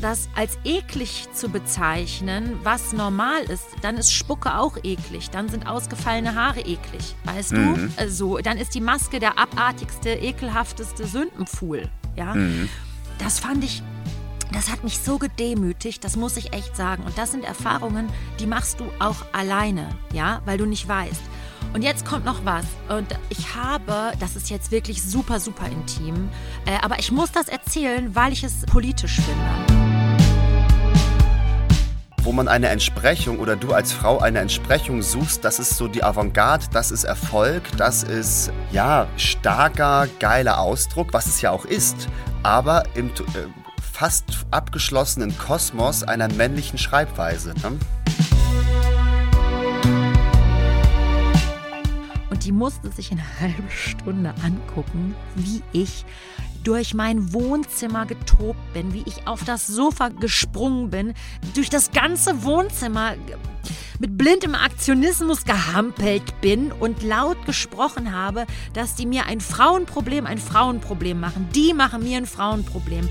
das als eklig zu bezeichnen, was normal ist, dann ist Spucke auch eklig. Dann sind ausgefallene Haare eklig. Weißt Mhm. du? So, dann ist die Maske der abartigste, ekelhafteste Sündenpfuhl. Ja? Mhm. Das fand ich. Das hat mich so gedemütigt, das muss ich echt sagen. Und das sind Erfahrungen, die machst du auch alleine, ja, weil du nicht weißt. Und jetzt kommt noch was. Und ich habe, das ist jetzt wirklich super, super intim, äh, aber ich muss das erzählen, weil ich es politisch finde. Wo man eine Entsprechung oder du als Frau eine Entsprechung suchst, das ist so die Avantgarde, das ist Erfolg, das ist ja starker, geiler Ausdruck, was es ja auch ist, aber im äh, fast abgeschlossenen Kosmos einer männlichen Schreibweise. Ne? Die musste sich eine halbe Stunde angucken, wie ich durch mein Wohnzimmer getobt bin, wie ich auf das Sofa gesprungen bin, durch das ganze Wohnzimmer mit blindem Aktionismus gehampelt bin und laut gesprochen habe, dass die mir ein Frauenproblem ein Frauenproblem machen. Die machen mir ein Frauenproblem.